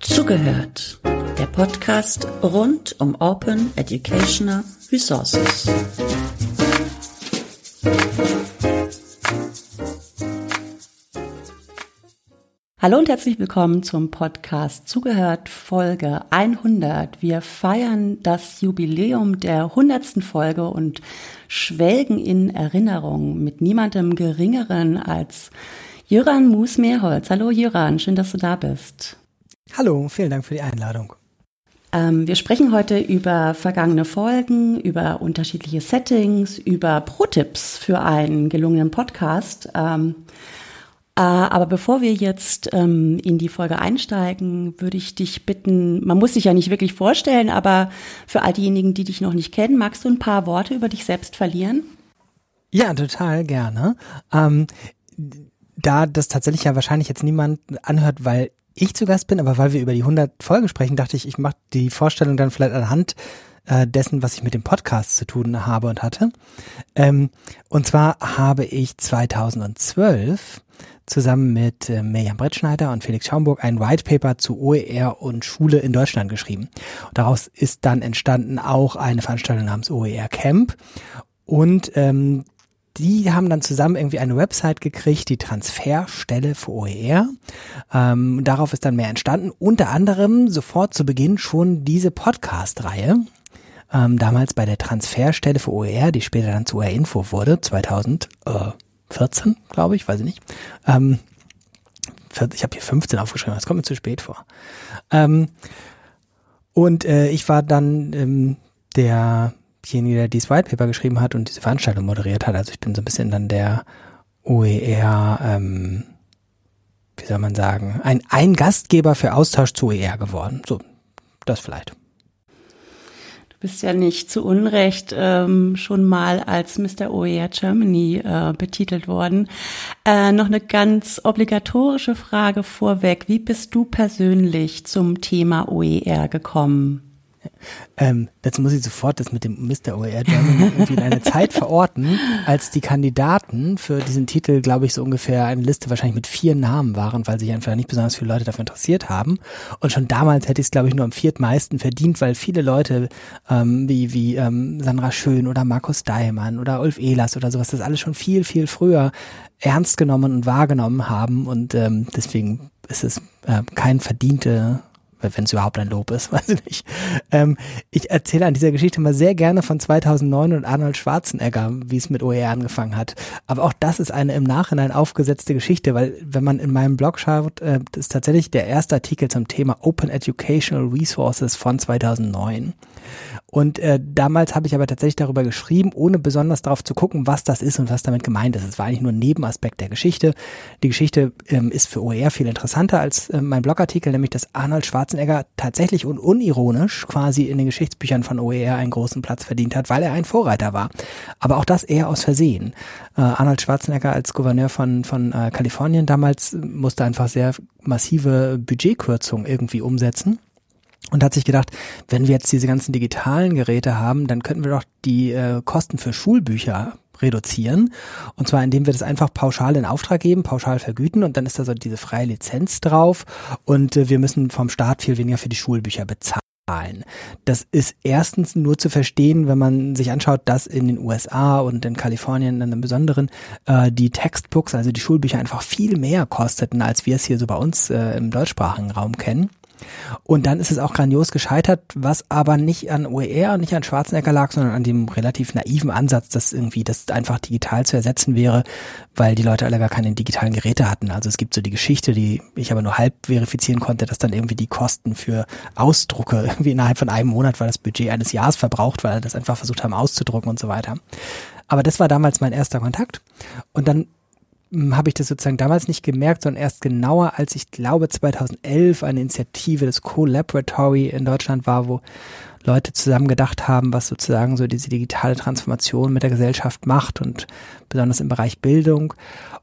Zugehört. Der Podcast rund um Open Educational Resources. Hallo und herzlich willkommen zum Podcast Zugehört Folge 100. Wir feiern das Jubiläum der 100. Folge und schwelgen in Erinnerung mit niemandem geringeren als Jöran Mus-Mehrholz. Hallo Jöran, schön, dass du da bist. Hallo, vielen Dank für die Einladung. Ähm, wir sprechen heute über vergangene Folgen, über unterschiedliche Settings, über Pro-Tipps für einen gelungenen Podcast. Ähm, äh, aber bevor wir jetzt ähm, in die Folge einsteigen, würde ich dich bitten, man muss dich ja nicht wirklich vorstellen, aber für all diejenigen, die dich noch nicht kennen, magst du ein paar Worte über dich selbst verlieren? Ja, total gerne. Ähm, da das tatsächlich ja wahrscheinlich jetzt niemand anhört, weil ich zu Gast bin, aber weil wir über die 100 Folgen sprechen, dachte ich, ich mache die Vorstellung dann vielleicht anhand äh, dessen, was ich mit dem Podcast zu tun habe und hatte. Ähm, und zwar habe ich 2012 zusammen mit äh, Mirjam Brettschneider und Felix Schaumburg ein White Paper zu OER und Schule in Deutschland geschrieben. Und daraus ist dann entstanden auch eine Veranstaltung namens OER Camp. Und ähm, die haben dann zusammen irgendwie eine Website gekriegt, die Transferstelle für OER. Ähm, darauf ist dann mehr entstanden. Unter anderem sofort zu Beginn schon diese Podcast-Reihe. Ähm, damals bei der Transferstelle für OER, die später dann zu OER Info wurde, 2014, glaube ich, weiß ich nicht. Ähm, ich habe hier 15 aufgeschrieben, das kommt mir zu spät vor. Ähm, und äh, ich war dann ähm, der derjenige, der dieses White Paper geschrieben hat und diese Veranstaltung moderiert hat. Also ich bin so ein bisschen dann der OER, ähm, wie soll man sagen, ein, ein Gastgeber für Austausch zu OER geworden. So, das vielleicht. Bist ja nicht zu Unrecht ähm, schon mal als Mr. OER Germany äh, betitelt worden. Äh, noch eine ganz obligatorische Frage vorweg. Wie bist du persönlich zum Thema OER gekommen? Ähm, dazu muss ich sofort das mit dem Mr. OER Germany irgendwie in eine Zeit verorten, als die Kandidaten für diesen Titel, glaube ich, so ungefähr eine Liste wahrscheinlich mit vier Namen waren, weil sich einfach nicht besonders viele Leute dafür interessiert haben. Und schon damals hätte ich es, glaube ich, nur am viertmeisten verdient, weil viele Leute ähm, wie, wie ähm, Sandra Schön oder Markus Daimann oder Ulf Ehlers oder sowas, das alles schon viel, viel früher ernst genommen und wahrgenommen haben. Und ähm, deswegen ist es äh, kein verdiente wenn es überhaupt ein Lob ist, weiß ich nicht. Ähm, ich erzähle an dieser Geschichte mal sehr gerne von 2009 und Arnold Schwarzenegger, wie es mit OER angefangen hat. Aber auch das ist eine im Nachhinein aufgesetzte Geschichte, weil wenn man in meinem Blog schaut, äh, ist tatsächlich der erste Artikel zum Thema Open Educational Resources von 2009. Und äh, damals habe ich aber tatsächlich darüber geschrieben, ohne besonders darauf zu gucken, was das ist und was damit gemeint ist. Es war eigentlich nur ein Nebenaspekt der Geschichte. Die Geschichte ähm, ist für OER viel interessanter als äh, mein Blogartikel, nämlich dass Arnold Schwarzenegger tatsächlich und unironisch quasi in den Geschichtsbüchern von OER einen großen Platz verdient hat, weil er ein Vorreiter war. Aber auch das eher aus Versehen. Äh, Arnold Schwarzenegger als Gouverneur von, von äh, Kalifornien damals musste einfach sehr massive Budgetkürzungen irgendwie umsetzen und hat sich gedacht, wenn wir jetzt diese ganzen digitalen Geräte haben, dann könnten wir doch die äh, Kosten für Schulbücher reduzieren. Und zwar indem wir das einfach pauschal in Auftrag geben, pauschal vergüten und dann ist da so diese freie Lizenz drauf und äh, wir müssen vom Staat viel weniger für die Schulbücher bezahlen. Das ist erstens nur zu verstehen, wenn man sich anschaut, dass in den USA und in Kalifornien in einem Besonderen äh, die Textbooks, also die Schulbücher einfach viel mehr kosteten, als wir es hier so bei uns äh, im deutschsprachigen Raum kennen. Und dann ist es auch grandios gescheitert, was aber nicht an OER und nicht an Schwarzenegger lag, sondern an dem relativ naiven Ansatz, dass irgendwie das einfach digital zu ersetzen wäre, weil die Leute alle gar keine digitalen Geräte hatten. Also es gibt so die Geschichte, die ich aber nur halb verifizieren konnte, dass dann irgendwie die Kosten für Ausdrucke irgendwie innerhalb von einem Monat, weil das Budget eines Jahres verbraucht, weil das einfach versucht haben auszudrucken und so weiter. Aber das war damals mein erster Kontakt. Und dann habe ich das sozusagen damals nicht gemerkt, sondern erst genauer, als ich glaube 2011 eine Initiative des Co-Laboratory in Deutschland war, wo Leute zusammen gedacht haben, was sozusagen so diese digitale Transformation mit der Gesellschaft macht und besonders im Bereich Bildung.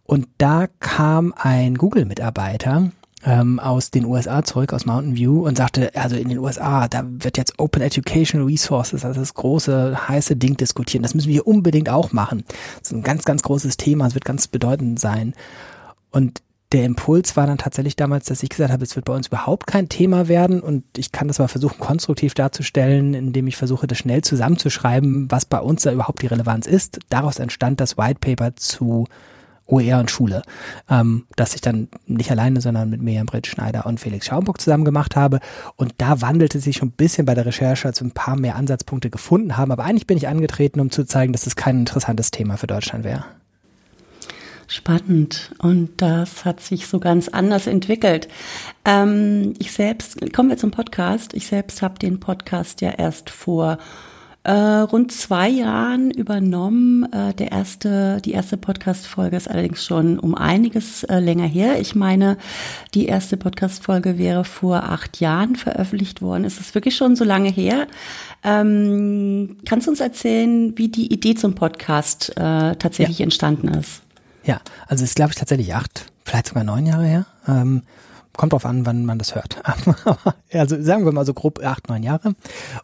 Und da kam ein Google-Mitarbeiter ähm, aus den USA zurück, aus Mountain View und sagte, also in den USA, da wird jetzt Open Education Resources, also das große, heiße Ding diskutieren. Das müssen wir hier unbedingt auch machen. Das ist ein ganz, ganz großes Thema, es wird ganz bedeutend sein. Und der Impuls war dann tatsächlich damals, dass ich gesagt habe, es wird bei uns überhaupt kein Thema werden und ich kann das mal versuchen, konstruktiv darzustellen, indem ich versuche, das schnell zusammenzuschreiben, was bei uns da überhaupt die Relevanz ist. Daraus entstand das White Paper zu OER und Schule, ähm, das ich dann nicht alleine, sondern mit Miriam Britt Schneider und Felix Schaumburg zusammen gemacht habe. Und da wandelte sich schon ein bisschen bei der Recherche, als wir ein paar mehr Ansatzpunkte gefunden haben. Aber eigentlich bin ich angetreten, um zu zeigen, dass es kein interessantes Thema für Deutschland wäre. Spannend. Und das hat sich so ganz anders entwickelt. Ähm, ich selbst, kommen wir zum Podcast. Ich selbst habe den Podcast ja erst vor äh, rund zwei Jahren übernommen. Äh, der erste, die erste Podcast-Folge ist allerdings schon um einiges äh, länger her. Ich meine, die erste Podcast-Folge wäre vor acht Jahren veröffentlicht worden. Es ist wirklich schon so lange her. Ähm, kannst du uns erzählen, wie die Idee zum Podcast äh, tatsächlich ja. entstanden ist? Ja, also es ist, glaube ich, tatsächlich acht, vielleicht sogar neun Jahre her. Ähm, kommt drauf an, wann man das hört. also sagen wir mal so grob acht, neun Jahre.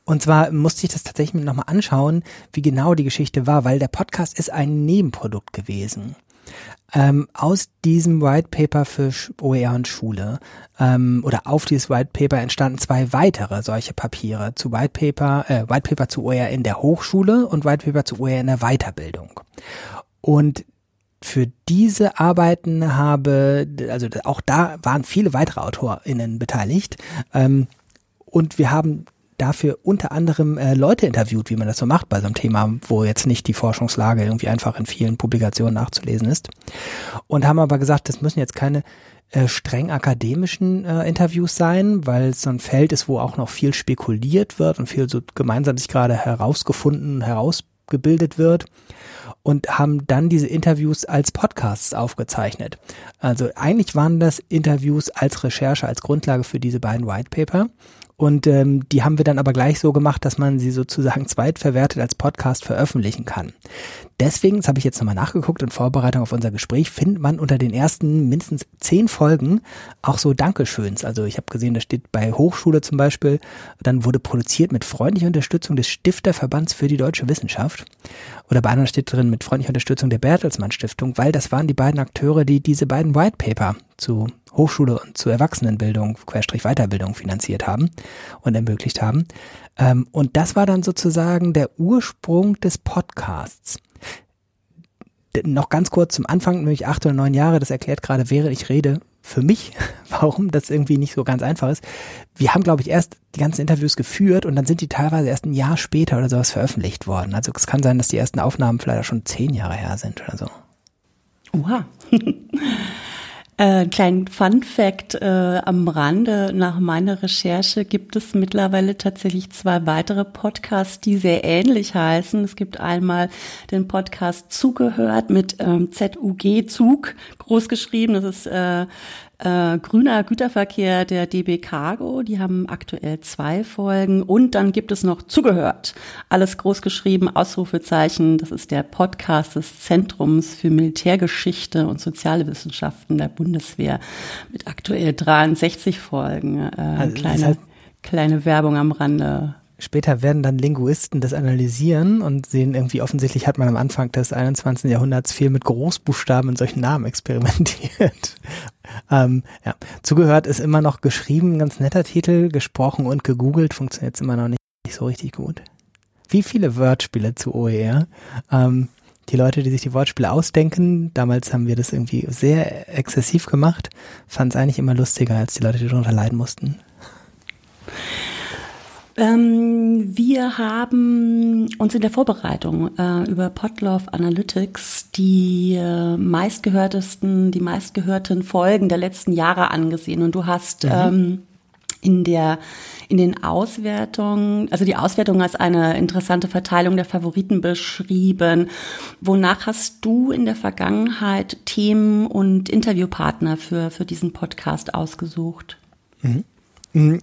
Und zwar musste ich das tatsächlich nochmal anschauen, wie genau die Geschichte war, weil der Podcast ist ein Nebenprodukt gewesen. Ähm, aus diesem White Paper für OER und Schule ähm, oder auf dieses White Paper entstanden zwei weitere solche Papiere zu White Paper, äh, White Paper zu OER in der Hochschule und White Paper zu OER in der Weiterbildung. Und für diese Arbeiten habe, also auch da waren viele weitere AutorInnen beteiligt. Ähm, und wir haben dafür unter anderem äh, Leute interviewt, wie man das so macht bei so einem Thema, wo jetzt nicht die Forschungslage irgendwie einfach in vielen Publikationen nachzulesen ist. Und haben aber gesagt, das müssen jetzt keine äh, streng akademischen äh, Interviews sein, weil es so ein Feld ist, wo auch noch viel spekuliert wird und viel so gemeinsam sich gerade herausgefunden, herausgebildet wird und haben dann diese Interviews als Podcasts aufgezeichnet. Also eigentlich waren das Interviews als Recherche, als Grundlage für diese beiden White Paper. Und ähm, die haben wir dann aber gleich so gemacht, dass man sie sozusagen zweitverwertet als Podcast veröffentlichen kann. Deswegen, das habe ich jetzt nochmal nachgeguckt in Vorbereitung auf unser Gespräch, findet man unter den ersten mindestens zehn Folgen auch so Dankeschöns. Also ich habe gesehen, da steht bei Hochschule zum Beispiel, dann wurde produziert mit freundlicher Unterstützung des Stifterverbands für die deutsche Wissenschaft. Oder bei anderen steht drin mit freundlicher Unterstützung der Bertelsmann Stiftung, weil das waren die beiden Akteure, die diese beiden White Paper zu Hochschule und zu Erwachsenenbildung, Querstrich Weiterbildung finanziert haben und ermöglicht haben. Ähm, und das war dann sozusagen der Ursprung des Podcasts. Noch ganz kurz zum Anfang, nämlich acht oder neun Jahre, das erklärt gerade, während ich rede, für mich, warum das irgendwie nicht so ganz einfach ist. Wir haben, glaube ich, erst die ganzen Interviews geführt und dann sind die teilweise erst ein Jahr später oder sowas veröffentlicht worden. Also es kann sein, dass die ersten Aufnahmen vielleicht schon zehn Jahre her sind oder so. Oha. Äh, kleinen Fun Fact äh, am Rande. Nach meiner Recherche gibt es mittlerweile tatsächlich zwei weitere Podcasts, die sehr ähnlich heißen. Es gibt einmal den Podcast Zugehört mit ähm, ZUG Zug großgeschrieben. Das ist äh, äh, Grüner Güterverkehr der DB Cargo. Die haben aktuell zwei Folgen. Und dann gibt es noch Zugehört. Alles großgeschrieben, Ausrufezeichen. Das ist der Podcast des Zentrums für Militärgeschichte und Soziale Wissenschaften der Bundeswehr mit aktuell 63 Folgen. Äh, also kleine, heißt, kleine Werbung am Rande. Später werden dann Linguisten das analysieren und sehen irgendwie, offensichtlich hat man am Anfang des 21. Jahrhunderts viel mit Großbuchstaben in solchen Namen experimentiert. Ähm, ja. Zugehört ist immer noch geschrieben, ganz netter Titel, gesprochen und gegoogelt funktioniert immer noch nicht, nicht so richtig gut. Wie viele Wordspiele zu OER? Ähm, die Leute, die sich die Wortspiele ausdenken, damals haben wir das irgendwie sehr exzessiv gemacht, fanden es eigentlich immer lustiger als die Leute, die darunter leiden mussten. Ähm, wir haben uns in der Vorbereitung äh, über Podlove Analytics die äh, meistgehörtesten, die meistgehörten Folgen der letzten Jahre angesehen und du hast mhm. ähm, in der in den Auswertungen, also die Auswertung als eine interessante Verteilung der Favoriten beschrieben. Wonach hast du in der Vergangenheit Themen und Interviewpartner für für diesen Podcast ausgesucht? Mhm.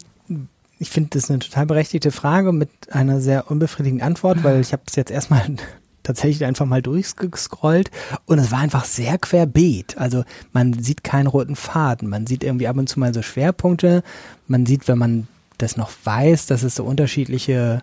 Ich finde das eine total berechtigte Frage mit einer sehr unbefriedigenden Antwort, weil ich habe es jetzt erstmal tatsächlich einfach mal durchgescrollt und es war einfach sehr querbeet. Also man sieht keinen roten Faden, man sieht irgendwie ab und zu mal so Schwerpunkte, man sieht, wenn man das noch weiß, dass es so unterschiedliche,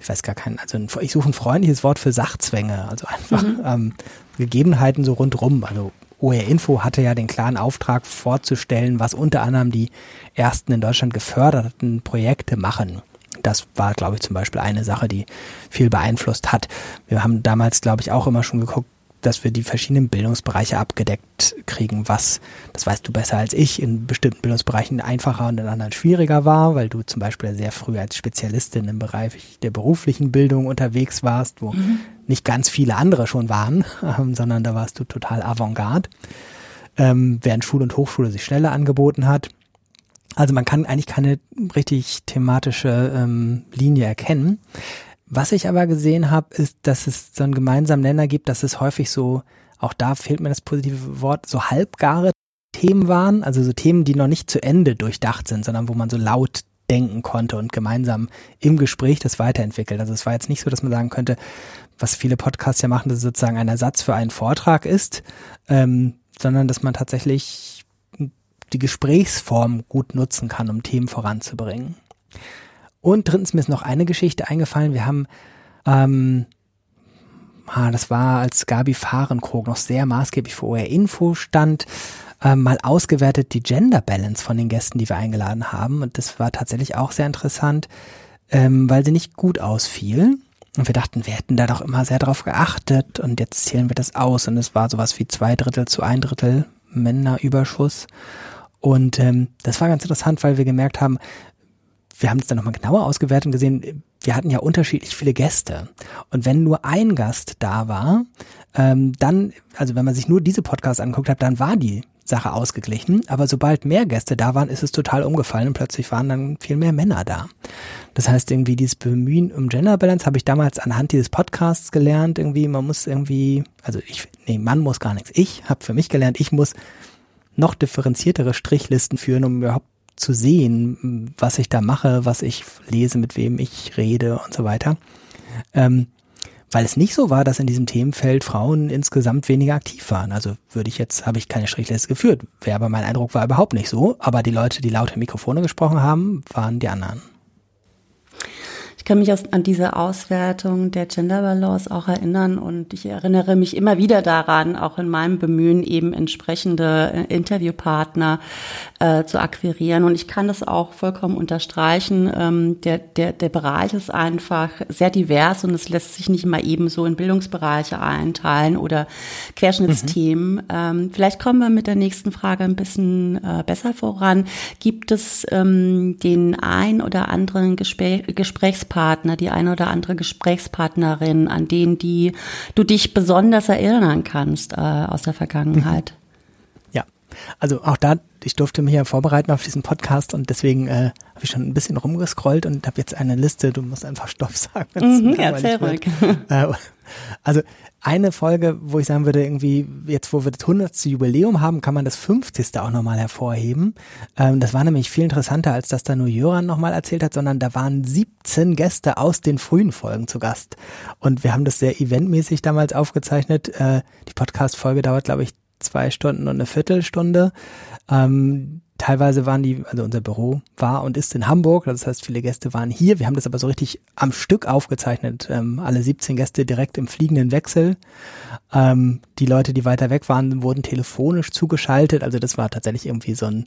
ich weiß gar keinen, also ein, ich suche ein freundliches Wort für Sachzwänge, also einfach mhm. ähm, Gegebenheiten so rundrum. Also OR Info hatte ja den klaren Auftrag vorzustellen, was unter anderem die ersten in Deutschland geförderten Projekte machen. Das war, glaube ich, zum Beispiel eine Sache, die viel beeinflusst hat. Wir haben damals, glaube ich, auch immer schon geguckt, dass wir die verschiedenen Bildungsbereiche abgedeckt kriegen, was, das weißt du besser als ich, in bestimmten Bildungsbereichen einfacher und in anderen schwieriger war, weil du zum Beispiel sehr früh als Spezialistin im Bereich der beruflichen Bildung unterwegs warst, wo mhm. nicht ganz viele andere schon waren, ähm, sondern da warst du total avantgarde, ähm, während Schule und Hochschule sich schneller angeboten hat. Also man kann eigentlich keine richtig thematische ähm, Linie erkennen. Was ich aber gesehen habe, ist, dass es so einen gemeinsamen Nenner gibt, dass es häufig so, auch da fehlt mir das positive Wort, so halbgare Themen waren, also so Themen, die noch nicht zu Ende durchdacht sind, sondern wo man so laut denken konnte und gemeinsam im Gespräch das weiterentwickelt. Also es war jetzt nicht so, dass man sagen könnte, was viele Podcasts ja machen, dass es sozusagen ein Ersatz für einen Vortrag ist, ähm, sondern dass man tatsächlich die Gesprächsform gut nutzen kann, um Themen voranzubringen. Und drittens mir ist noch eine Geschichte eingefallen. Wir haben, ähm, ah, das war als Gabi Fahrenkrog noch sehr maßgeblich für OR Info stand, äh, mal ausgewertet die Gender Balance von den Gästen, die wir eingeladen haben. Und das war tatsächlich auch sehr interessant, ähm, weil sie nicht gut ausfiel. Und wir dachten, wir hätten da doch immer sehr drauf geachtet und jetzt zählen wir das aus und es war sowas wie zwei Drittel zu ein Drittel Männerüberschuss. Und ähm, das war ganz interessant, weil wir gemerkt haben, wir haben es dann nochmal genauer ausgewertet und gesehen, wir hatten ja unterschiedlich viele Gäste. Und wenn nur ein Gast da war, ähm, dann, also wenn man sich nur diese Podcasts angeguckt hat, dann war die Sache ausgeglichen. Aber sobald mehr Gäste da waren, ist es total umgefallen und plötzlich waren dann viel mehr Männer da. Das heißt, irgendwie dieses Bemühen um Gender Balance habe ich damals anhand dieses Podcasts gelernt. Irgendwie, man muss irgendwie, also ich, nee, man muss gar nichts. Ich habe für mich gelernt, ich muss noch differenziertere Strichlisten führen, um überhaupt zu sehen, was ich da mache, was ich lese, mit wem ich rede und so weiter. Ähm, weil es nicht so war, dass in diesem Themenfeld Frauen insgesamt weniger aktiv waren. Also würde ich jetzt, habe ich keine Strichliste geführt. Wäre aber mein Eindruck war überhaupt nicht so. Aber die Leute, die laute Mikrofone gesprochen haben, waren die anderen kann mich an diese Auswertung der Gender Balance auch erinnern und ich erinnere mich immer wieder daran, auch in meinem Bemühen eben entsprechende äh, Interviewpartner äh, zu akquirieren. Und ich kann das auch vollkommen unterstreichen. Ähm, der, der, der Bereich ist einfach sehr divers und es lässt sich nicht mal eben so in Bildungsbereiche einteilen oder Querschnittsthemen. Mhm. Ähm, vielleicht kommen wir mit der nächsten Frage ein bisschen äh, besser voran. Gibt es ähm, den ein oder anderen Gespräch, Gesprächspartner, Gesprächspartner, die eine oder andere Gesprächspartnerin, an denen die du dich besonders erinnern kannst äh, aus der Vergangenheit? Ja, also auch da, ich durfte mich ja vorbereiten auf diesen Podcast und deswegen äh, habe ich schon ein bisschen rumgescrollt und habe jetzt eine Liste, du musst einfach Stopp sagen. Mhm, erzähl ruhig. Äh, also eine Folge, wo ich sagen würde, irgendwie, jetzt wo wir das 100. Jubiläum haben, kann man das 50. auch nochmal hervorheben. Ähm, das war nämlich viel interessanter, als dass da nur Jöran nochmal erzählt hat, sondern da waren 17 Gäste aus den frühen Folgen zu Gast. Und wir haben das sehr eventmäßig damals aufgezeichnet. Äh, die Podcast-Folge dauert, glaube ich, zwei Stunden und eine Viertelstunde. Ähm, teilweise waren die, also unser Büro war und ist in Hamburg, das heißt, viele Gäste waren hier. Wir haben das aber so richtig am Stück aufgezeichnet, ähm, alle 17 Gäste direkt im fliegenden Wechsel. Ähm, die Leute, die weiter weg waren, wurden telefonisch zugeschaltet. Also das war tatsächlich irgendwie so ein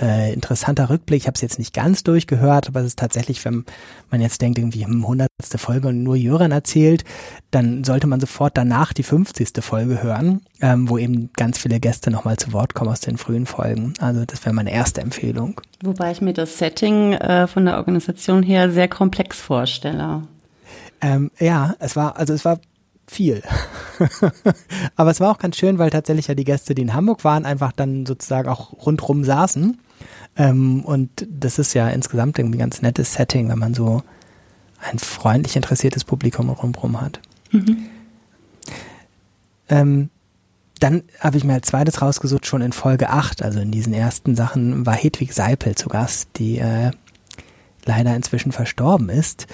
äh, interessanter Rückblick. Ich habe es jetzt nicht ganz durchgehört, aber es ist tatsächlich, wenn man jetzt denkt, irgendwie hm, hundertste Folge und nur Jöran erzählt, dann sollte man sofort danach die 50. Folge hören, ähm, wo eben ganz viele Gäste nochmal zu Wort kommen aus den frühen Folgen. Also das wäre meine erste Empfehlung. Wobei ich mir das Setting äh, von der Organisation her sehr komplex vorstelle. Ähm, ja, es war, also es war viel. Aber es war auch ganz schön, weil tatsächlich ja die Gäste, die in Hamburg waren, einfach dann sozusagen auch rundrum saßen. Ähm, und das ist ja insgesamt irgendwie ein ganz nettes Setting, wenn man so ein freundlich interessiertes Publikum rundherum hat. Mhm. Ähm, dann habe ich mir als zweites rausgesucht, schon in Folge 8, also in diesen ersten Sachen, war Hedwig Seipel zu Gast, die äh, leider inzwischen verstorben ist.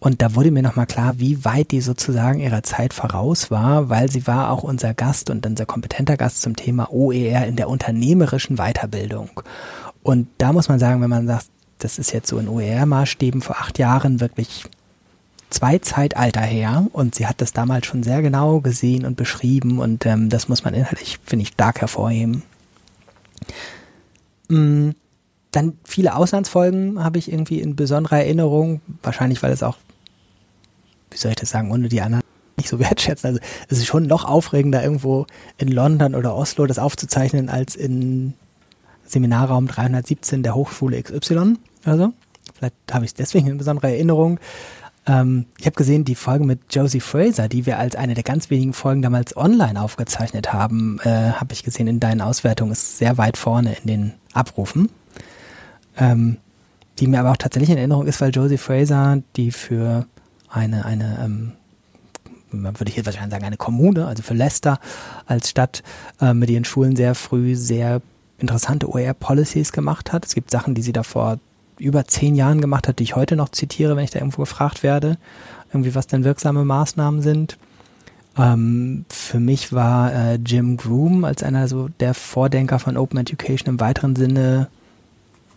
Und da wurde mir nochmal klar, wie weit die sozusagen ihrer Zeit voraus war, weil sie war auch unser Gast und unser kompetenter Gast zum Thema OER in der unternehmerischen Weiterbildung. Und da muss man sagen, wenn man sagt, das ist jetzt so in OER-Maßstäben vor acht Jahren wirklich zwei Zeitalter her und sie hat das damals schon sehr genau gesehen und beschrieben und ähm, das muss man inhaltlich, finde ich, stark hervorheben. Mm, dann viele Auslandsfolgen habe ich irgendwie in besonderer Erinnerung, wahrscheinlich weil es auch, wie soll ich das sagen, ohne die anderen nicht so wertschätzen. Also es ist schon noch aufregender, irgendwo in London oder Oslo das aufzuzeichnen, als in Seminarraum 317 der Hochschule XY. Also, vielleicht habe ich es deswegen in besonderer Erinnerung. Ähm, ich habe gesehen, die Folge mit Josie Fraser, die wir als eine der ganz wenigen Folgen damals online aufgezeichnet haben, äh, habe ich gesehen in deinen Auswertungen, ist sehr weit vorne in den Abrufen. Ähm, die mir aber auch tatsächlich in Erinnerung ist, weil Josie Fraser, die für eine, eine ähm, würde ich jetzt wahrscheinlich sagen, eine Kommune, also für Leicester als Stadt äh, mit ihren Schulen sehr früh sehr interessante OER-Policies gemacht hat. Es gibt Sachen, die sie davor über zehn Jahren gemacht hat, die ich heute noch zitiere, wenn ich da irgendwo gefragt werde, irgendwie was denn wirksame Maßnahmen sind. Ähm, für mich war äh, Jim Groom als einer so der Vordenker von Open Education im weiteren Sinne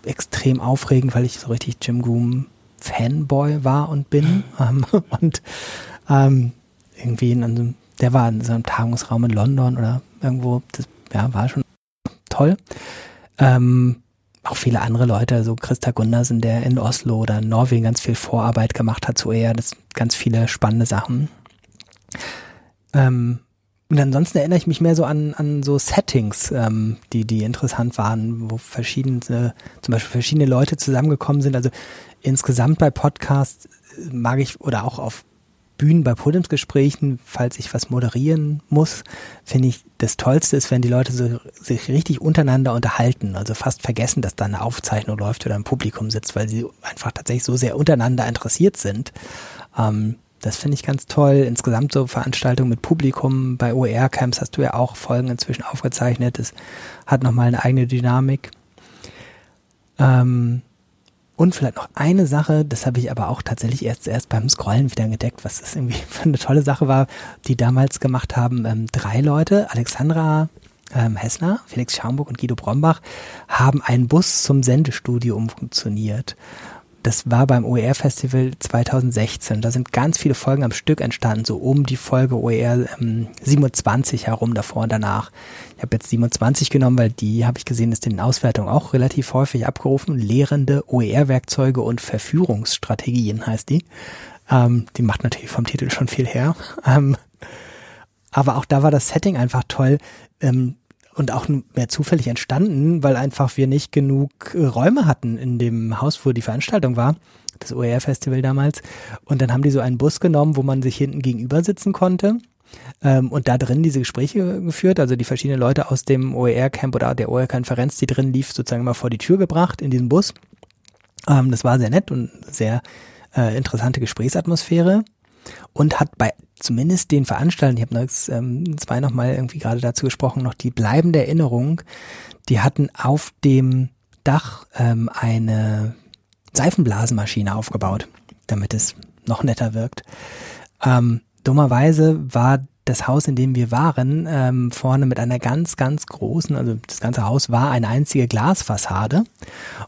extrem aufregend, weil ich so richtig Jim Groom Fanboy war und bin. Ähm, und ähm, irgendwie in einem, der war in so einem Tagungsraum in London oder irgendwo, das ja, war schon toll. Ähm, auch viele andere Leute, so Christa Gundersen, der in Oslo oder in Norwegen ganz viel Vorarbeit gemacht hat zu eher, das ganz viele spannende Sachen. Ähm, und ansonsten erinnere ich mich mehr so an, an so Settings, ähm, die, die interessant waren, wo verschiedene, zum Beispiel verschiedene Leute zusammengekommen sind. Also insgesamt bei Podcasts mag ich oder auch auf Bühnen bei Podiumsgesprächen, falls ich was moderieren muss, finde ich, das Tollste ist, wenn die Leute so, sich richtig untereinander unterhalten, also fast vergessen, dass da eine Aufzeichnung läuft oder ein Publikum sitzt, weil sie einfach tatsächlich so sehr untereinander interessiert sind. Ähm, das finde ich ganz toll. Insgesamt so Veranstaltungen mit Publikum. Bei OER-Camps hast du ja auch Folgen inzwischen aufgezeichnet. Das hat nochmal eine eigene Dynamik. Ähm, und vielleicht noch eine Sache, das habe ich aber auch tatsächlich erst erst beim Scrollen wieder entdeckt, was das irgendwie für eine tolle Sache war, die damals gemacht haben. Ähm, drei Leute, Alexandra ähm, Hessler, Felix Schaumburg und Guido Brombach, haben einen Bus zum Sendestudio umfunktioniert. Das war beim OER-Festival 2016. Da sind ganz viele Folgen am Stück entstanden, so um die Folge OER ähm, 27 herum, davor und danach. Ich habe jetzt 27 genommen, weil die habe ich gesehen, ist in den Auswertungen auch relativ häufig abgerufen. Lehrende OER-Werkzeuge und Verführungsstrategien heißt die. Ähm, die macht natürlich vom Titel schon viel her. Ähm, aber auch da war das Setting einfach toll. Ähm, und auch mehr zufällig entstanden, weil einfach wir nicht genug äh, Räume hatten in dem Haus, wo die Veranstaltung war, das OER-Festival damals. Und dann haben die so einen Bus genommen, wo man sich hinten gegenüber sitzen konnte. Ähm, und da drin diese Gespräche geführt, also die verschiedenen Leute aus dem OER-Camp oder der OER-Konferenz, die drin lief, sozusagen mal vor die Tür gebracht in diesem Bus. Ähm, das war sehr nett und sehr äh, interessante Gesprächsatmosphäre und hat bei zumindest den Veranstaltern, ich habe noch ähm, zwei nochmal irgendwie gerade dazu gesprochen, noch die bleibende Erinnerung, die hatten auf dem Dach ähm, eine Seifenblasenmaschine aufgebaut, damit es noch netter wirkt. Ähm, dummerweise war das Haus, in dem wir waren, ähm, vorne mit einer ganz, ganz großen, also das ganze Haus war eine einzige Glasfassade.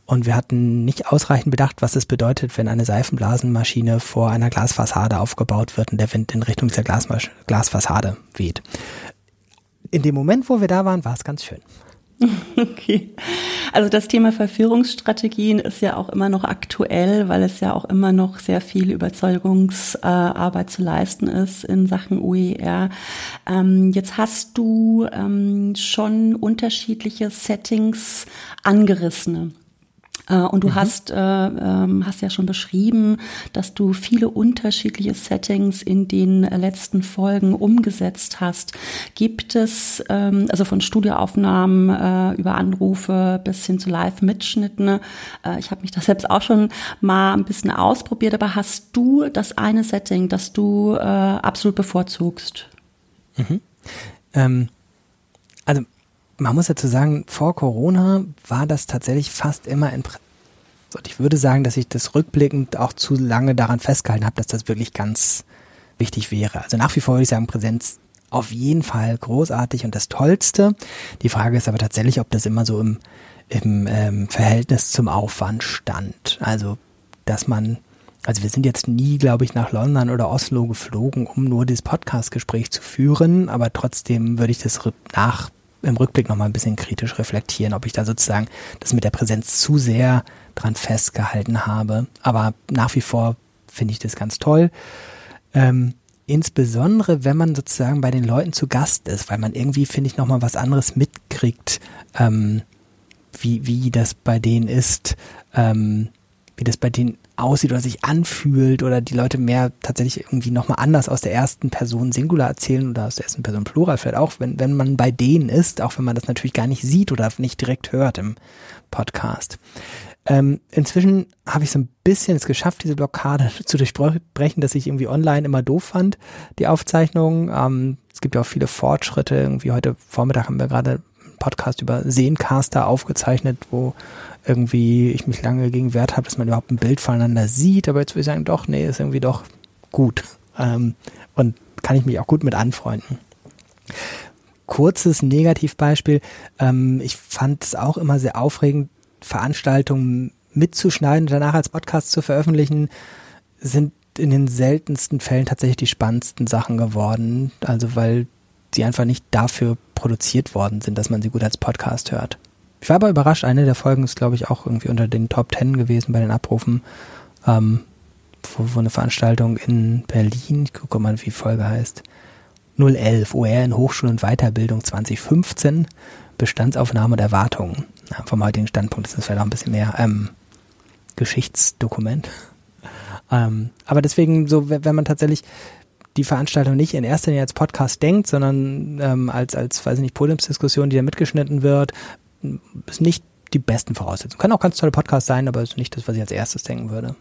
Und wir hatten nicht ausreichend bedacht, was es bedeutet, wenn eine Seifenblasenmaschine vor einer Glasfassade aufgebaut wird und der Wind in Richtung dieser Glasmas Glasfassade weht. In dem Moment, wo wir da waren, war es ganz schön. Okay. Also das Thema Verführungsstrategien ist ja auch immer noch aktuell, weil es ja auch immer noch sehr viel Überzeugungsarbeit zu leisten ist in Sachen OER. Ähm, jetzt hast du ähm, schon unterschiedliche Settings angerissene. Äh, und du mhm. hast, äh, ähm, hast ja schon beschrieben, dass du viele unterschiedliche Settings in den letzten Folgen umgesetzt hast. Gibt es, ähm, also von Studioaufnahmen äh, über Anrufe bis hin zu Live-Mitschnitten, äh, ich habe mich das selbst auch schon mal ein bisschen ausprobiert, aber hast du das eine Setting, das du äh, absolut bevorzugst? Mhm. Ähm, also man muss dazu sagen, vor Corona war das tatsächlich fast immer in Und ich würde sagen, dass ich das rückblickend auch zu lange daran festgehalten habe, dass das wirklich ganz wichtig wäre. Also nach wie vor würde ich sagen, Präsenz auf jeden Fall großartig und das Tollste. Die Frage ist aber tatsächlich, ob das immer so im, im ähm, Verhältnis zum Aufwand stand. Also, dass man, also wir sind jetzt nie, glaube ich, nach London oder Oslo geflogen, um nur dieses Podcast-Gespräch zu führen, aber trotzdem würde ich das nach im Rückblick nochmal ein bisschen kritisch reflektieren, ob ich da sozusagen das mit der Präsenz zu sehr dran festgehalten habe. Aber nach wie vor finde ich das ganz toll. Ähm, insbesondere, wenn man sozusagen bei den Leuten zu Gast ist, weil man irgendwie, finde ich, nochmal was anderes mitkriegt, ähm, wie, wie das bei denen ist, ähm, wie das bei denen aussieht oder sich anfühlt oder die Leute mehr tatsächlich irgendwie nochmal anders aus der ersten Person Singular erzählen oder aus der ersten Person Plural vielleicht auch, wenn, wenn man bei denen ist, auch wenn man das natürlich gar nicht sieht oder nicht direkt hört im Podcast. Ähm, inzwischen habe ich so ein bisschen es geschafft, diese Blockade zu durchbrechen, dass ich irgendwie online immer doof fand, die Aufzeichnungen. Ähm, es gibt ja auch viele Fortschritte. Irgendwie heute Vormittag haben wir gerade einen Podcast über Seencaster aufgezeichnet, wo irgendwie ich mich lange gegen Wert habe, dass man überhaupt ein Bild voneinander sieht. Aber jetzt würde ich sagen, doch, nee, ist irgendwie doch gut. Ähm, und kann ich mich auch gut mit anfreunden kurzes Negativbeispiel. Ähm, ich fand es auch immer sehr aufregend, Veranstaltungen mitzuschneiden und danach als Podcast zu veröffentlichen, sind in den seltensten Fällen tatsächlich die spannendsten Sachen geworden. Also weil sie einfach nicht dafür produziert worden sind, dass man sie gut als Podcast hört. Ich war aber überrascht, eine der Folgen ist, glaube ich, auch irgendwie unter den Top Ten gewesen bei den Abrufen. Ähm, wo, wo eine Veranstaltung in Berlin, ich gucke mal, wie die Folge heißt, 011, OR in Hochschul- und Weiterbildung 2015, Bestandsaufnahme der Wartungen. Ja, vom heutigen Standpunkt ist das vielleicht auch ein bisschen mehr ähm, Geschichtsdokument. ähm, aber deswegen, so, wenn man tatsächlich die Veranstaltung nicht in erster Linie als Podcast denkt, sondern ähm, als, als, weiß ich nicht, Podiumsdiskussion, die da mitgeschnitten wird, ist nicht die besten Voraussetzungen. Kann auch ganz tolle Podcast sein, aber ist nicht das, was ich als erstes denken würde.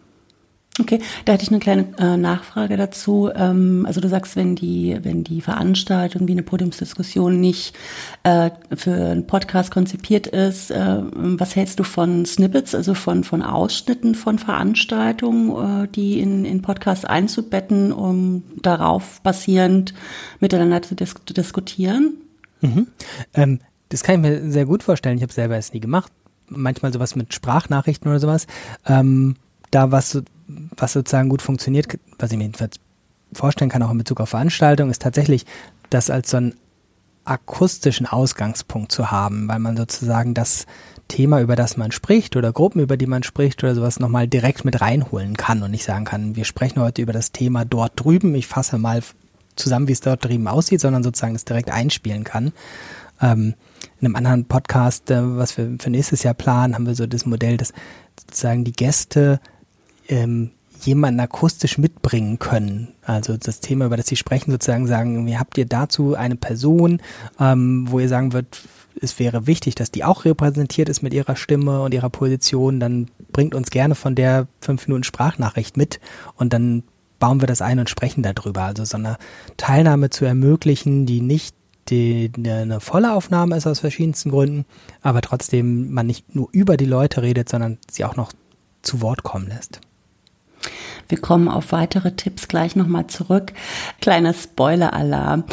Okay, da hätte ich eine kleine äh, Nachfrage dazu. Ähm, also du sagst, wenn die, wenn die Veranstaltung wie eine Podiumsdiskussion nicht äh, für einen Podcast konzipiert ist, äh, was hältst du von Snippets, also von, von Ausschnitten von Veranstaltungen, äh, die in, in Podcasts einzubetten, um darauf basierend miteinander zu dis diskutieren? Mhm. Ähm, das kann ich mir sehr gut vorstellen. Ich habe selber es nie gemacht. Manchmal sowas mit Sprachnachrichten oder sowas. Ähm, da was was sozusagen gut funktioniert, was ich mir jedenfalls vorstellen kann, auch in Bezug auf Veranstaltungen, ist tatsächlich das als so einen akustischen Ausgangspunkt zu haben, weil man sozusagen das Thema, über das man spricht oder Gruppen, über die man spricht oder sowas nochmal direkt mit reinholen kann und nicht sagen kann, wir sprechen heute über das Thema dort drüben, ich fasse mal zusammen, wie es dort drüben aussieht, sondern sozusagen es direkt einspielen kann. Ähm, in einem anderen Podcast, äh, was wir für nächstes Jahr planen, haben wir so das Modell, dass sozusagen die Gäste ähm, jemanden akustisch mitbringen können. Also das Thema, über das Sie sprechen, sozusagen sagen, habt ihr dazu eine Person, ähm, wo ihr sagen würdet, es wäre wichtig, dass die auch repräsentiert ist mit ihrer Stimme und ihrer Position, dann bringt uns gerne von der fünf Minuten Sprachnachricht mit und dann bauen wir das ein und sprechen darüber. Also so eine Teilnahme zu ermöglichen, die nicht die, eine volle Aufnahme ist aus verschiedensten Gründen, aber trotzdem man nicht nur über die Leute redet, sondern sie auch noch zu Wort kommen lässt. Wir kommen auf weitere Tipps gleich nochmal zurück. Kleiner Spoiler-Alarm.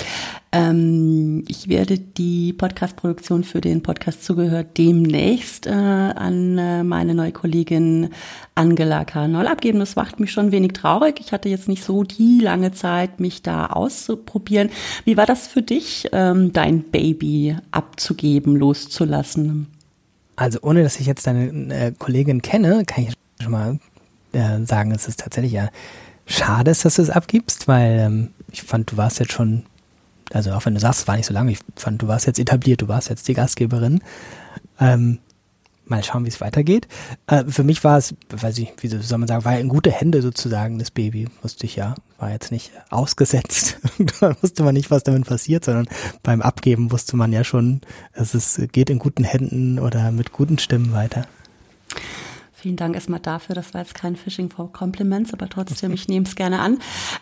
Ähm, ich werde die Podcast-Produktion für den Podcast zugehört demnächst äh, an äh, meine neue Kollegin Angela Karnoll abgeben. Das macht mich schon wenig traurig. Ich hatte jetzt nicht so die lange Zeit, mich da auszuprobieren. Wie war das für dich, ähm, dein Baby abzugeben, loszulassen? Also ohne, dass ich jetzt deine äh, Kollegin kenne, kann ich schon mal äh, sagen, es ist tatsächlich ja schade, dass du es abgibst, weil ähm, ich fand, du warst jetzt schon, also auch wenn du sagst, es war nicht so lange, ich fand, du warst jetzt etabliert, du warst jetzt die Gastgeberin. Ähm, mal schauen, wie es weitergeht. Äh, für mich war es, weiß ich, wie soll man sagen, war in gute Hände sozusagen, das Baby, wusste ich ja. War jetzt nicht ausgesetzt. da wusste man nicht, was damit passiert, sondern beim Abgeben wusste man ja schon, es geht in guten Händen oder mit guten Stimmen weiter. Vielen Dank erstmal dafür. Das war jetzt kein Phishing for Compliments, aber trotzdem, ich nehme es gerne an.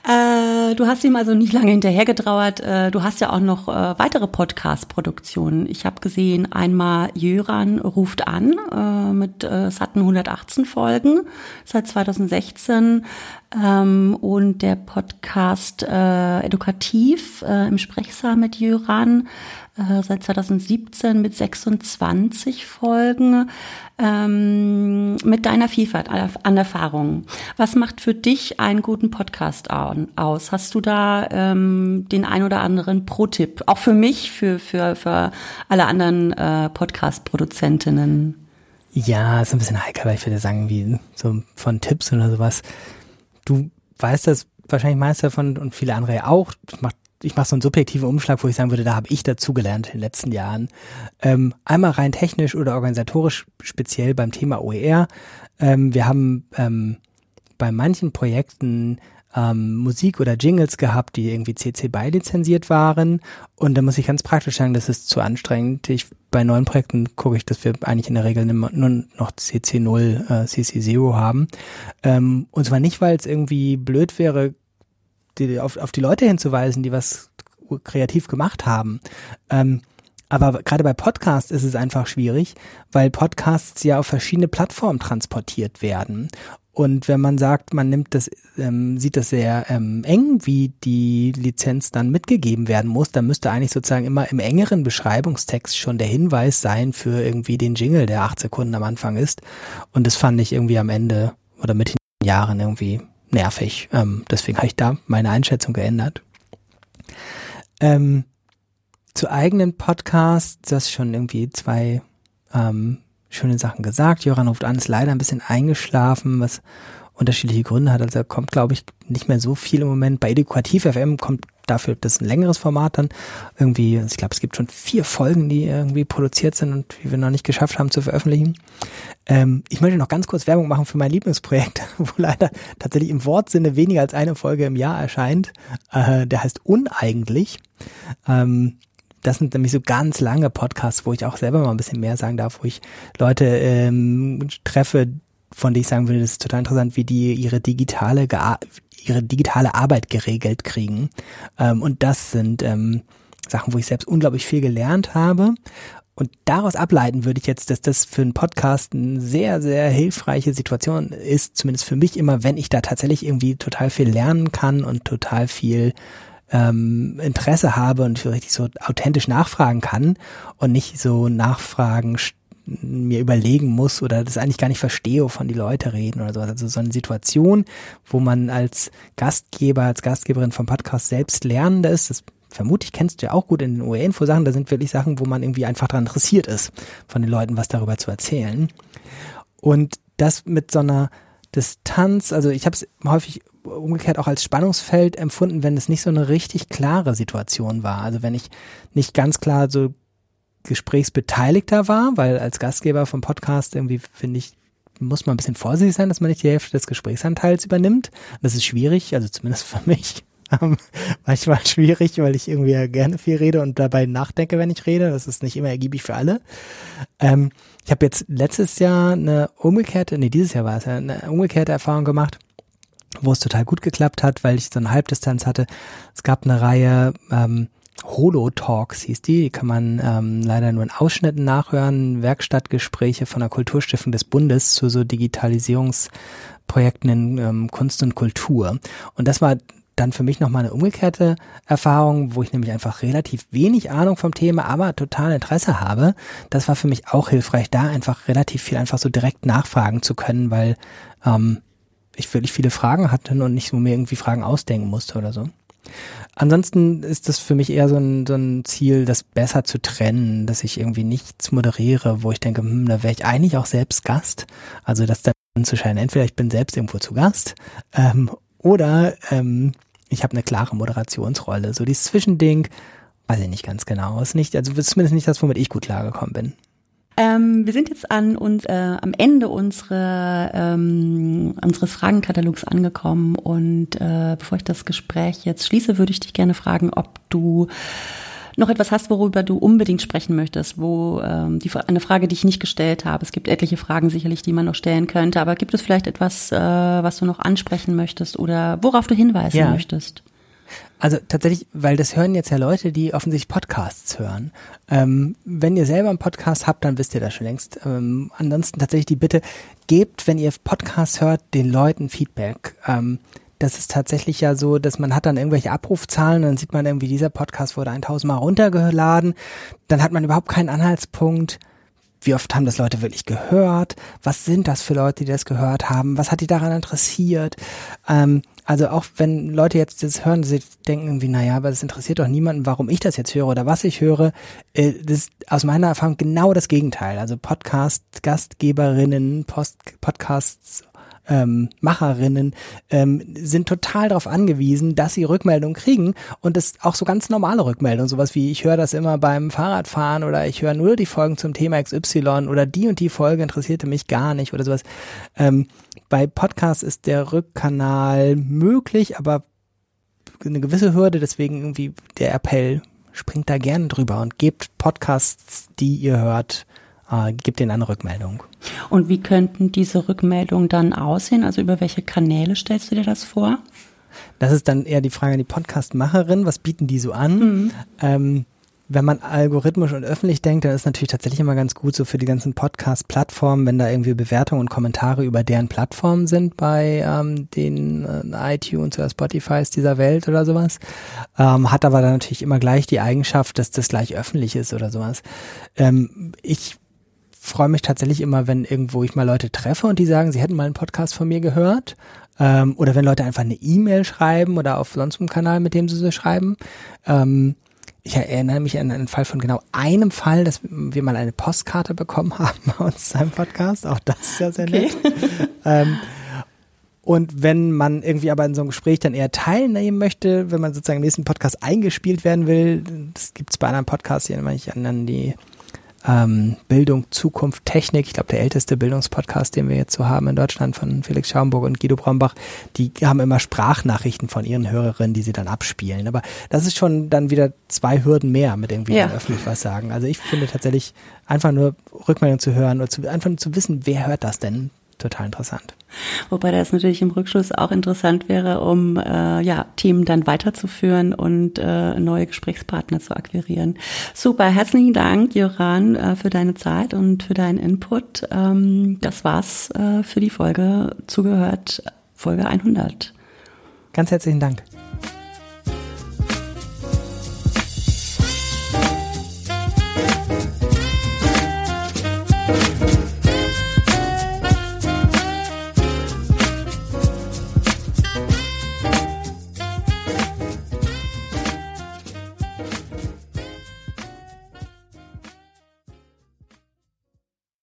Äh, du hast ihm also nicht lange hinterhergetrauert. Äh, du hast ja auch noch äh, weitere Podcast-Produktionen. Ich habe gesehen, einmal Jöran ruft an äh, mit, äh, es hatten 118 Folgen seit 2016 ähm, und der Podcast äh, Edukativ äh, im Sprechsaal mit Jöran äh, seit 2017 mit 26 Folgen ähm, mit deiner Vielfalt an Erfahrungen. Was macht für dich einen guten Podcast aus? Hast du da ähm, den ein oder anderen Pro-Tipp? Auch für mich, für, für, für alle anderen äh, Podcast-Produzentinnen? Ja, ist ein bisschen heikel, weil ich würde sagen, wie so von Tipps oder sowas. Du weißt das wahrscheinlich meist davon und viele andere auch. Das macht ich mache so einen subjektiven Umschlag, wo ich sagen würde, da habe ich dazugelernt in den letzten Jahren. Ähm, einmal rein technisch oder organisatorisch, speziell beim Thema OER. Ähm, wir haben ähm, bei manchen Projekten ähm, Musik oder Jingles gehabt, die irgendwie CC BY lizenziert waren. Und da muss ich ganz praktisch sagen, das ist zu anstrengend. Ich, bei neuen Projekten gucke ich, dass wir eigentlich in der Regel nur noch CC0, äh, CC0 haben. Ähm, und zwar nicht, weil es irgendwie blöd wäre, die, auf, auf die Leute hinzuweisen, die was kreativ gemacht haben. Ähm, aber gerade bei Podcasts ist es einfach schwierig, weil Podcasts ja auf verschiedene Plattformen transportiert werden. Und wenn man sagt, man nimmt das, ähm, sieht das sehr ähm, eng, wie die Lizenz dann mitgegeben werden muss, dann müsste eigentlich sozusagen immer im engeren Beschreibungstext schon der Hinweis sein für irgendwie den Jingle, der acht Sekunden am Anfang ist. Und das fand ich irgendwie am Ende oder mit den Jahren irgendwie nervig. Ähm, deswegen habe ich da meine Einschätzung geändert. Ähm, zu eigenen Podcasts, das schon irgendwie zwei ähm, schöne Sachen gesagt. Joran ruft an, ist leider ein bisschen eingeschlafen, was unterschiedliche Gründe hat. Also er kommt, glaube ich, nicht mehr so viel im Moment. Bei Edukativ FM kommt dafür das ein längeres Format dann. Irgendwie, ich glaube, es gibt schon vier Folgen, die irgendwie produziert sind und die wir noch nicht geschafft haben zu veröffentlichen. Ähm, ich möchte noch ganz kurz Werbung machen für mein Lieblingsprojekt, wo leider tatsächlich im Wortsinne weniger als eine Folge im Jahr erscheint. Äh, der heißt Uneigentlich. Ähm, das sind nämlich so ganz lange Podcasts, wo ich auch selber mal ein bisschen mehr sagen darf, wo ich Leute ähm, treffe, von denen ich sagen würde, das ist total interessant, wie die ihre digitale ihre digitale Arbeit geregelt kriegen. Ähm, und das sind ähm, Sachen, wo ich selbst unglaublich viel gelernt habe. Und daraus ableiten würde ich jetzt, dass das für einen Podcast eine sehr, sehr hilfreiche Situation ist, zumindest für mich immer, wenn ich da tatsächlich irgendwie total viel lernen kann und total viel ähm, Interesse habe und richtig so authentisch nachfragen kann und nicht so Nachfragen mir überlegen muss oder das eigentlich gar nicht verstehe, wovon die Leute reden oder so. Also so eine Situation, wo man als Gastgeber, als Gastgeberin vom Podcast selbst lernende ist, das vermute ich, kennst du ja auch gut in den OE-Info-Sachen, da sind wirklich Sachen, wo man irgendwie einfach daran interessiert ist, von den Leuten was darüber zu erzählen. Und das mit so einer Distanz, also ich habe es häufig umgekehrt auch als Spannungsfeld empfunden, wenn es nicht so eine richtig klare Situation war. Also wenn ich nicht ganz klar so Gesprächsbeteiligter war, weil als Gastgeber vom Podcast irgendwie finde ich, muss man ein bisschen vorsichtig sein, dass man nicht die Hälfte des Gesprächsanteils übernimmt. Das ist schwierig, also zumindest für mich. manchmal schwierig, weil ich irgendwie ja gerne viel rede und dabei nachdenke, wenn ich rede. Das ist nicht immer ergiebig für alle. Ähm, ich habe jetzt letztes Jahr eine umgekehrte, nee, dieses Jahr war es ja, eine umgekehrte Erfahrung gemacht, wo es total gut geklappt hat, weil ich so eine Halbdistanz hatte. Es gab eine Reihe ähm, Holo-Talks hieß die, die kann man ähm, leider nur in Ausschnitten nachhören, Werkstattgespräche von der Kulturstiftung des Bundes zu so Digitalisierungsprojekten in ähm, Kunst und Kultur. Und das war dann für mich nochmal eine umgekehrte Erfahrung, wo ich nämlich einfach relativ wenig Ahnung vom Thema, aber total Interesse habe. Das war für mich auch hilfreich, da einfach relativ viel einfach so direkt nachfragen zu können, weil ähm, ich wirklich viele Fragen hatte und nicht so mir irgendwie Fragen ausdenken musste oder so. Ansonsten ist das für mich eher so ein, so ein Ziel, das besser zu trennen, dass ich irgendwie nichts moderiere, wo ich denke, hm, da wäre ich eigentlich auch selbst Gast. Also das dann zu scheinen, entweder ich bin selbst irgendwo zu Gast ähm, oder ähm, ich habe eine klare Moderationsrolle. So dieses Zwischending, weiß ich nicht ganz genau. Ist nicht, also zumindest nicht das, womit ich gut klargekommen bin. Ähm, wir sind jetzt an uns äh, am Ende unsere, ähm, unseres Fragenkatalogs angekommen und äh, bevor ich das Gespräch jetzt schließe, würde ich dich gerne fragen, ob du noch etwas hast, worüber du unbedingt sprechen möchtest, wo ähm, die, eine Frage, die ich nicht gestellt habe. Es gibt etliche Fragen sicherlich, die man noch stellen könnte, aber gibt es vielleicht etwas, äh, was du noch ansprechen möchtest oder worauf du hinweisen ja. möchtest? Also tatsächlich, weil das hören jetzt ja Leute, die offensichtlich Podcasts hören. Ähm, wenn ihr selber einen Podcast habt, dann wisst ihr das schon längst. Ähm, ansonsten tatsächlich die Bitte, gebt, wenn ihr Podcasts hört, den Leuten Feedback. Ähm, das ist tatsächlich ja so, dass man hat dann irgendwelche Abrufzahlen, dann sieht man irgendwie, dieser Podcast wurde 1000 Mal runtergeladen, dann hat man überhaupt keinen Anhaltspunkt, wie oft haben das Leute wirklich gehört? Was sind das für Leute, die das gehört haben? Was hat die daran interessiert? Ähm, also auch wenn Leute jetzt das hören, sie denken irgendwie, naja, aber das interessiert doch niemanden, warum ich das jetzt höre oder was ich höre. Äh, das ist aus meiner Erfahrung genau das Gegenteil. Also Podcast-Gastgeberinnen, Podcasts ähm, Macherinnen ähm, sind total darauf angewiesen, dass sie Rückmeldungen kriegen und das auch so ganz normale Rückmeldungen, sowas wie ich höre das immer beim Fahrradfahren oder ich höre nur die Folgen zum Thema XY oder die und die Folge interessierte mich gar nicht oder sowas. Ähm, bei Podcasts ist der Rückkanal möglich, aber eine gewisse Hürde, deswegen irgendwie der Appell, springt da gerne drüber und gebt Podcasts, die ihr hört, äh, gibt denen eine Rückmeldung. Und wie könnten diese Rückmeldungen dann aussehen? Also über welche Kanäle stellst du dir das vor? Das ist dann eher die Frage an die Podcast-Macherin. Was bieten die so an? Mhm. Ähm, wenn man algorithmisch und öffentlich denkt, dann ist natürlich tatsächlich immer ganz gut so für die ganzen Podcast-Plattformen, wenn da irgendwie Bewertungen und Kommentare über deren Plattformen sind bei ähm, den äh, iTunes oder Spotifys dieser Welt oder sowas. Ähm, hat aber dann natürlich immer gleich die Eigenschaft, dass das gleich öffentlich ist oder sowas. Ähm, ich freue mich tatsächlich immer, wenn irgendwo ich mal Leute treffe und die sagen, sie hätten mal einen Podcast von mir gehört. Ähm, oder wenn Leute einfach eine E-Mail schreiben oder auf sonst einem Kanal, mit dem sie so schreiben. Ähm, ich erinnere mich an einen Fall von genau einem Fall, dass wir mal eine Postkarte bekommen haben bei uns seinem Podcast. Auch das ist ja sehr okay. nett. ähm, und wenn man irgendwie aber in so einem Gespräch dann eher teilnehmen möchte, wenn man sozusagen im nächsten Podcast eingespielt werden will, das gibt es bei anderen Podcasts, die erinnere ich an die ähm, Bildung, Zukunft, Technik. Ich glaube, der älteste Bildungspodcast, den wir jetzt so haben in Deutschland von Felix Schaumburg und Guido Brombach, die haben immer Sprachnachrichten von ihren Hörerinnen, die sie dann abspielen. Aber das ist schon dann wieder zwei Hürden mehr mit irgendwie ja. öffentlich was sagen. Also ich finde tatsächlich einfach nur Rückmeldung zu hören oder zu, einfach nur zu wissen, wer hört das denn, total interessant. Wobei das natürlich im Rückschluss auch interessant wäre, um äh, ja, Themen dann weiterzuführen und äh, neue Gesprächspartner zu akquirieren. Super, herzlichen Dank, Joran, äh, für deine Zeit und für deinen Input. Ähm, das war's äh, für die Folge zugehört, Folge 100. Ganz herzlichen Dank.